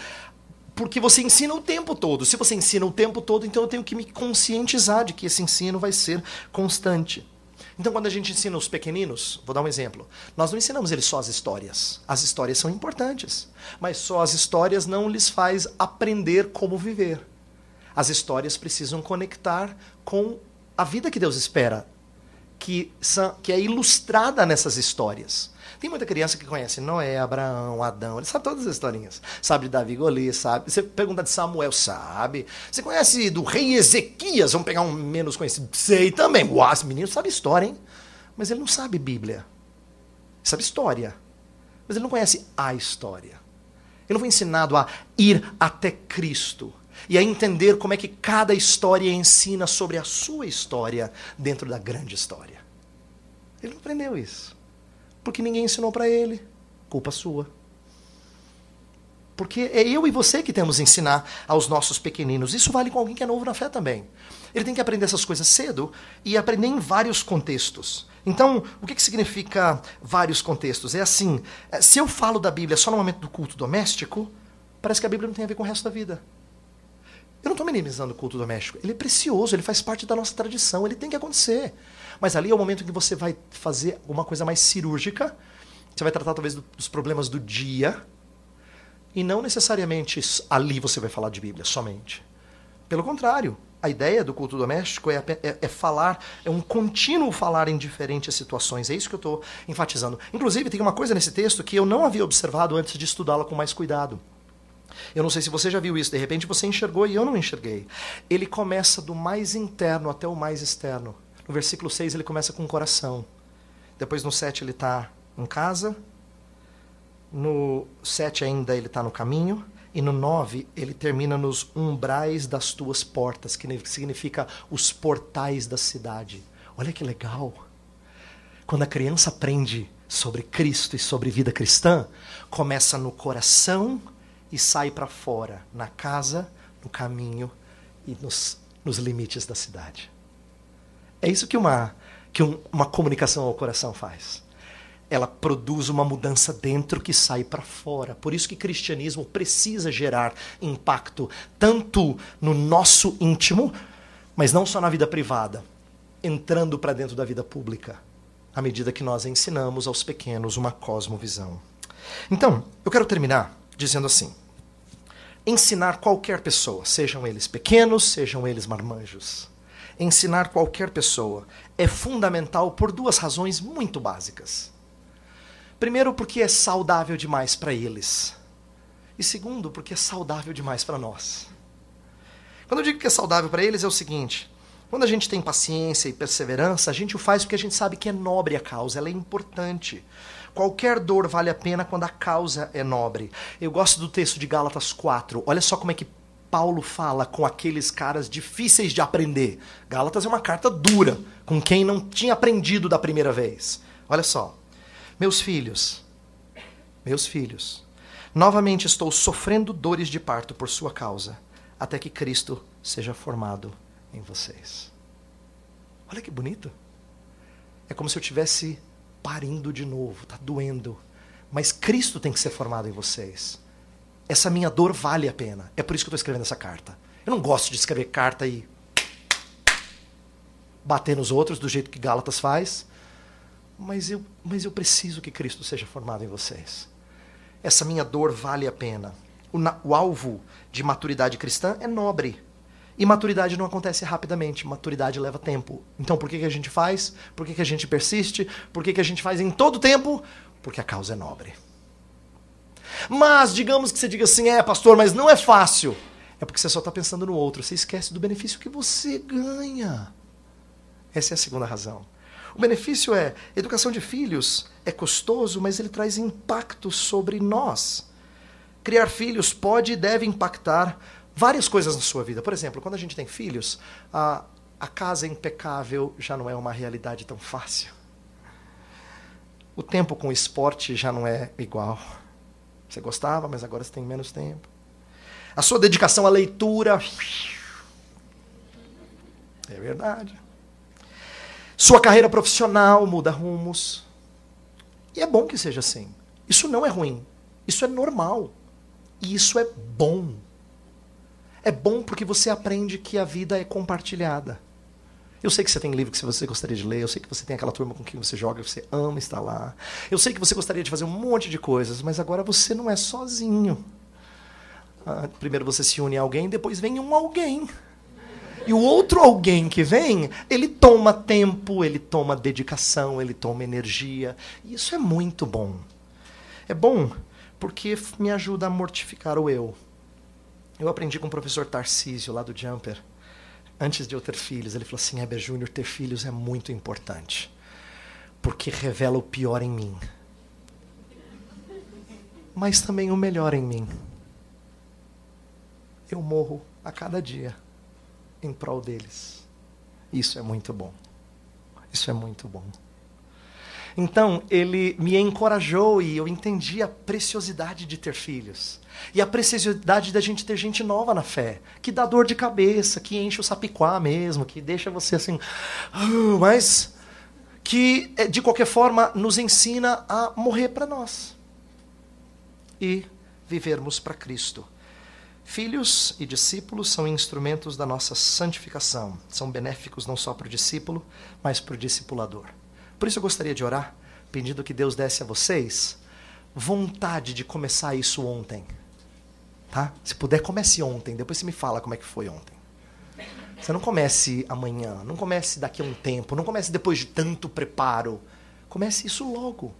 porque você ensina o tempo todo. Se você ensina o tempo todo, então eu tenho que me conscientizar de que esse ensino vai ser constante. Então, quando a gente ensina os pequeninos, vou dar um exemplo. Nós não ensinamos eles só as histórias. As histórias são importantes, mas só as histórias não lhes faz aprender como viver. As histórias precisam conectar com a vida que Deus espera que, são, que é ilustrada nessas histórias. Tem muita criança que conhece Noé, Abraão, Adão, ele sabe todas as historinhas. Sabe de Davi Golias, sabe. Você pergunta de Samuel, sabe. Você conhece do rei Ezequias, vamos pegar um menos conhecido. Sei também. Uau, esse menino sabe história, hein? Mas ele não sabe Bíblia. Ele sabe história. Mas ele não conhece a história. Ele não foi ensinado a ir até Cristo e a entender como é que cada história ensina sobre a sua história dentro da grande história. Ele não aprendeu isso. Porque ninguém ensinou para ele. Culpa sua. Porque é eu e você que temos que ensinar aos nossos pequeninos. Isso vale com alguém que é novo na fé também. Ele tem que aprender essas coisas cedo e aprender em vários contextos. Então, o que, que significa vários contextos? É assim: é, se eu falo da Bíblia só no momento do culto doméstico, parece que a Bíblia não tem a ver com o resto da vida. Eu não estou minimizando o culto doméstico. Ele é precioso, ele faz parte da nossa tradição, ele tem que acontecer. Mas ali é o momento que você vai fazer uma coisa mais cirúrgica. Você vai tratar talvez dos problemas do dia. E não necessariamente ali você vai falar de Bíblia somente. Pelo contrário, a ideia do culto doméstico é, é, é, falar, é um contínuo falar em diferentes situações. É isso que eu estou enfatizando. Inclusive, tem uma coisa nesse texto que eu não havia observado antes de estudá-la com mais cuidado. Eu não sei se você já viu isso, de repente você enxergou e eu não enxerguei. Ele começa do mais interno até o mais externo. No versículo 6 ele começa com o coração. Depois no 7 ele está em casa. No 7 ainda ele está no caminho. E no 9 ele termina nos umbrais das tuas portas, que significa os portais da cidade. Olha que legal. Quando a criança aprende sobre Cristo e sobre vida cristã, começa no coração e sai para fora, na casa, no caminho e nos, nos limites da cidade. É isso que uma, que um, uma comunicação ao coração faz. Ela produz uma mudança dentro que sai para fora. Por isso que cristianismo precisa gerar impacto tanto no nosso íntimo, mas não só na vida privada, entrando para dentro da vida pública, à medida que nós ensinamos aos pequenos uma cosmovisão. Então, eu quero terminar dizendo assim: ensinar qualquer pessoa, sejam eles pequenos, sejam eles marmanjos ensinar qualquer pessoa é fundamental por duas razões muito básicas. Primeiro, porque é saudável demais para eles. E segundo, porque é saudável demais para nós. Quando eu digo que é saudável para eles, é o seguinte: quando a gente tem paciência e perseverança, a gente o faz porque a gente sabe que é nobre a causa, ela é importante. Qualquer dor vale a pena quando a causa é nobre. Eu gosto do texto de Gálatas 4. Olha só como é que Paulo fala com aqueles caras difíceis de aprender. Gálatas é uma carta dura, com quem não tinha aprendido da primeira vez. Olha só. Meus filhos, meus filhos, novamente estou sofrendo dores de parto por sua causa, até que Cristo seja formado em vocês. Olha que bonito. É como se eu tivesse parindo de novo, está doendo. Mas Cristo tem que ser formado em vocês essa minha dor vale a pena. É por isso que eu estou escrevendo essa carta. Eu não gosto de escrever carta e bater nos outros do jeito que Gálatas faz, mas eu, mas eu preciso que Cristo seja formado em vocês. Essa minha dor vale a pena. O, na, o alvo de maturidade cristã é nobre. E maturidade não acontece rapidamente, maturidade leva tempo. Então por que, que a gente faz? Por que, que a gente persiste? Por que, que a gente faz em todo tempo? Porque a causa é nobre. Mas digamos que você diga assim, é pastor, mas não é fácil. É porque você só está pensando no outro. Você esquece do benefício que você ganha. Essa é a segunda razão. O benefício é: educação de filhos é custoso, mas ele traz impacto sobre nós. Criar filhos pode e deve impactar várias coisas na sua vida. Por exemplo, quando a gente tem filhos, a, a casa impecável já não é uma realidade tão fácil. O tempo com o esporte já não é igual. Você gostava, mas agora você tem menos tempo. A sua dedicação à leitura. É verdade. Sua carreira profissional muda rumos. E é bom que seja assim. Isso não é ruim. Isso é normal. E isso é bom. É bom porque você aprende que a vida é compartilhada. Eu sei que você tem livro que você gostaria de ler, eu sei que você tem aquela turma com quem você joga, você ama estar lá. Eu sei que você gostaria de fazer um monte de coisas, mas agora você não é sozinho. Ah, primeiro você se une a alguém, depois vem um alguém. E o outro alguém que vem, ele toma tempo, ele toma dedicação, ele toma energia. E isso é muito bom. É bom porque me ajuda a mortificar o eu. Eu aprendi com o professor Tarcísio, lá do Jumper, antes de eu ter filhos. Ele falou assim: Heber Júnior, ter filhos é muito importante, porque revela o pior em mim, mas também o melhor em mim. Eu morro a cada dia em prol deles. Isso é muito bom. Isso é muito bom. Então, ele me encorajou e eu entendi a preciosidade de ter filhos. E a preciosidade da gente ter gente nova na fé, que dá dor de cabeça, que enche o sapiquá mesmo, que deixa você assim, uh, mas que eh, de qualquer forma nos ensina a morrer para nós e vivermos para Cristo. Filhos e discípulos são instrumentos da nossa santificação. São benéficos não só para o discípulo, mas para o discipulador. Por isso eu gostaria de orar, pedindo que Deus desse a vocês vontade de começar isso ontem. Tá? Se puder, comece ontem. Depois você me fala como é que foi ontem. Você não comece amanhã, não comece daqui a um tempo, não comece depois de tanto preparo. Comece isso logo.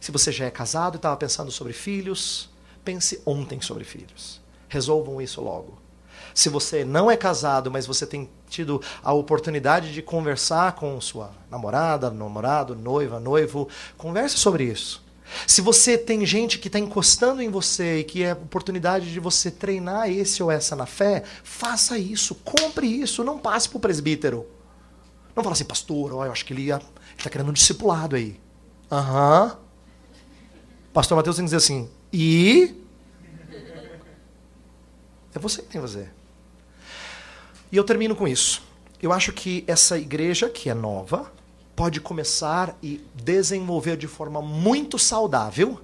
Se você já é casado e estava pensando sobre filhos, pense ontem sobre filhos. Resolvam isso logo. Se você não é casado, mas você tem tido a oportunidade de conversar com sua namorada, namorado, noiva, noivo, converse sobre isso. Se você tem gente que está encostando em você e que é oportunidade de você treinar esse ou essa na fé, faça isso, compre isso, não passe para o presbítero. Não fala assim, pastor, ó, eu acho que ele está querendo um discipulado aí. Aham. Uhum. Pastor Mateus tem que dizer assim, e é você que tem que fazer. E eu termino com isso. Eu acho que essa igreja, que é nova, pode começar e desenvolver de forma muito saudável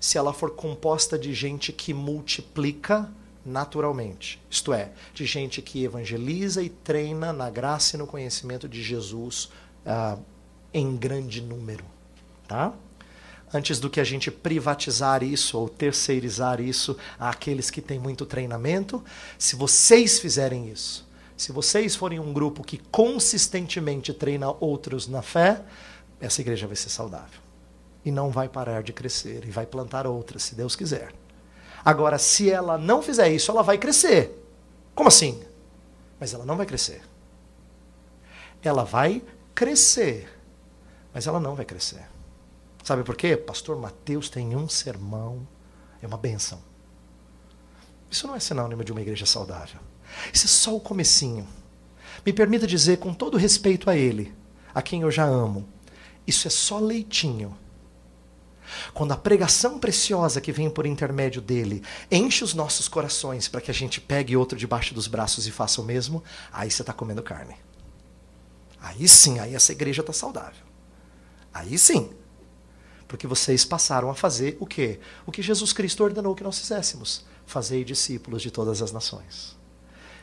se ela for composta de gente que multiplica naturalmente. Isto é, de gente que evangeliza e treina na graça e no conhecimento de Jesus uh, em grande número. Tá? antes do que a gente privatizar isso ou terceirizar isso àqueles que têm muito treinamento, se vocês fizerem isso, se vocês forem um grupo que consistentemente treina outros na fé, essa igreja vai ser saudável. E não vai parar de crescer e vai plantar outras, se Deus quiser. Agora, se ela não fizer isso, ela vai crescer. Como assim? Mas ela não vai crescer. Ela vai crescer, mas ela não vai crescer. Sabe por quê? Pastor Mateus tem um sermão, é uma benção. Isso não é sinônimo de uma igreja saudável. Isso é só o comecinho. Me permita dizer com todo respeito a ele, a quem eu já amo, isso é só leitinho. Quando a pregação preciosa que vem por intermédio dele enche os nossos corações para que a gente pegue outro debaixo dos braços e faça o mesmo, aí você está comendo carne. Aí sim, aí essa igreja está saudável. Aí sim. Porque vocês passaram a fazer o quê? O que Jesus Cristo ordenou que nós fizéssemos: fazer discípulos de todas as nações.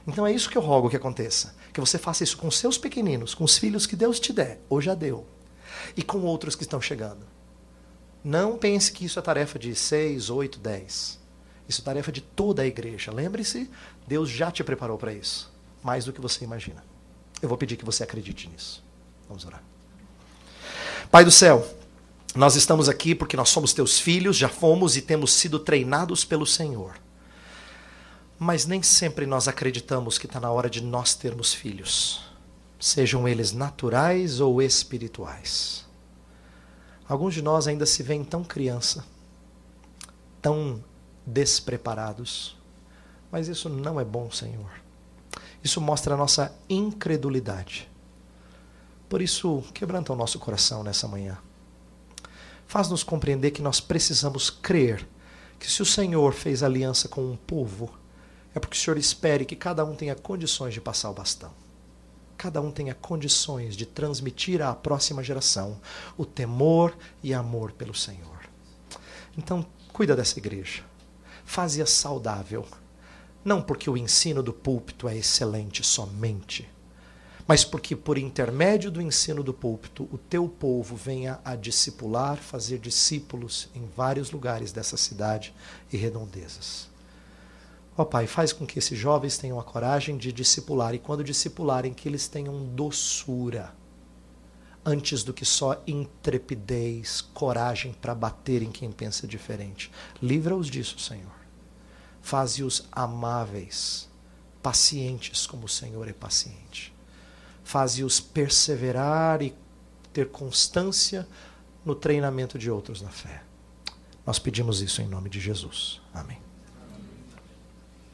Então é isso que eu rogo que aconteça. Que você faça isso com seus pequeninos, com os filhos que Deus te der, ou já deu, e com outros que estão chegando. Não pense que isso é tarefa de seis, oito, dez. Isso é tarefa de toda a igreja. Lembre-se, Deus já te preparou para isso. Mais do que você imagina. Eu vou pedir que você acredite nisso. Vamos orar. Pai do céu, nós estamos aqui porque nós somos teus filhos, já fomos e temos sido treinados pelo Senhor. Mas nem sempre nós acreditamos que está na hora de nós termos filhos, sejam eles naturais ou espirituais. Alguns de nós ainda se veem tão criança, tão despreparados, mas isso não é bom, Senhor. Isso mostra a nossa incredulidade. Por isso, quebranta o nosso coração nessa manhã. Faz-nos compreender que nós precisamos crer que se o Senhor fez aliança com um povo, é porque o Senhor espere que cada um tenha condições de passar o bastão. Cada um tenha condições de transmitir à próxima geração o temor e amor pelo Senhor. Então, cuida dessa igreja. Faze-a saudável. Não porque o ensino do púlpito é excelente somente, mas porque por intermédio do ensino do púlpito o teu povo venha a discipular, fazer discípulos em vários lugares dessa cidade e redondezas. Ó Pai, faz com que esses jovens tenham a coragem de discipular e quando discipularem que eles tenham doçura antes do que só intrepidez, coragem para bater em quem pensa diferente. Livra-os disso, Senhor. Faze-os amáveis, pacientes como o Senhor é paciente. Faze-os perseverar e ter constância no treinamento de outros na fé. Nós pedimos isso em nome de Jesus. Amém.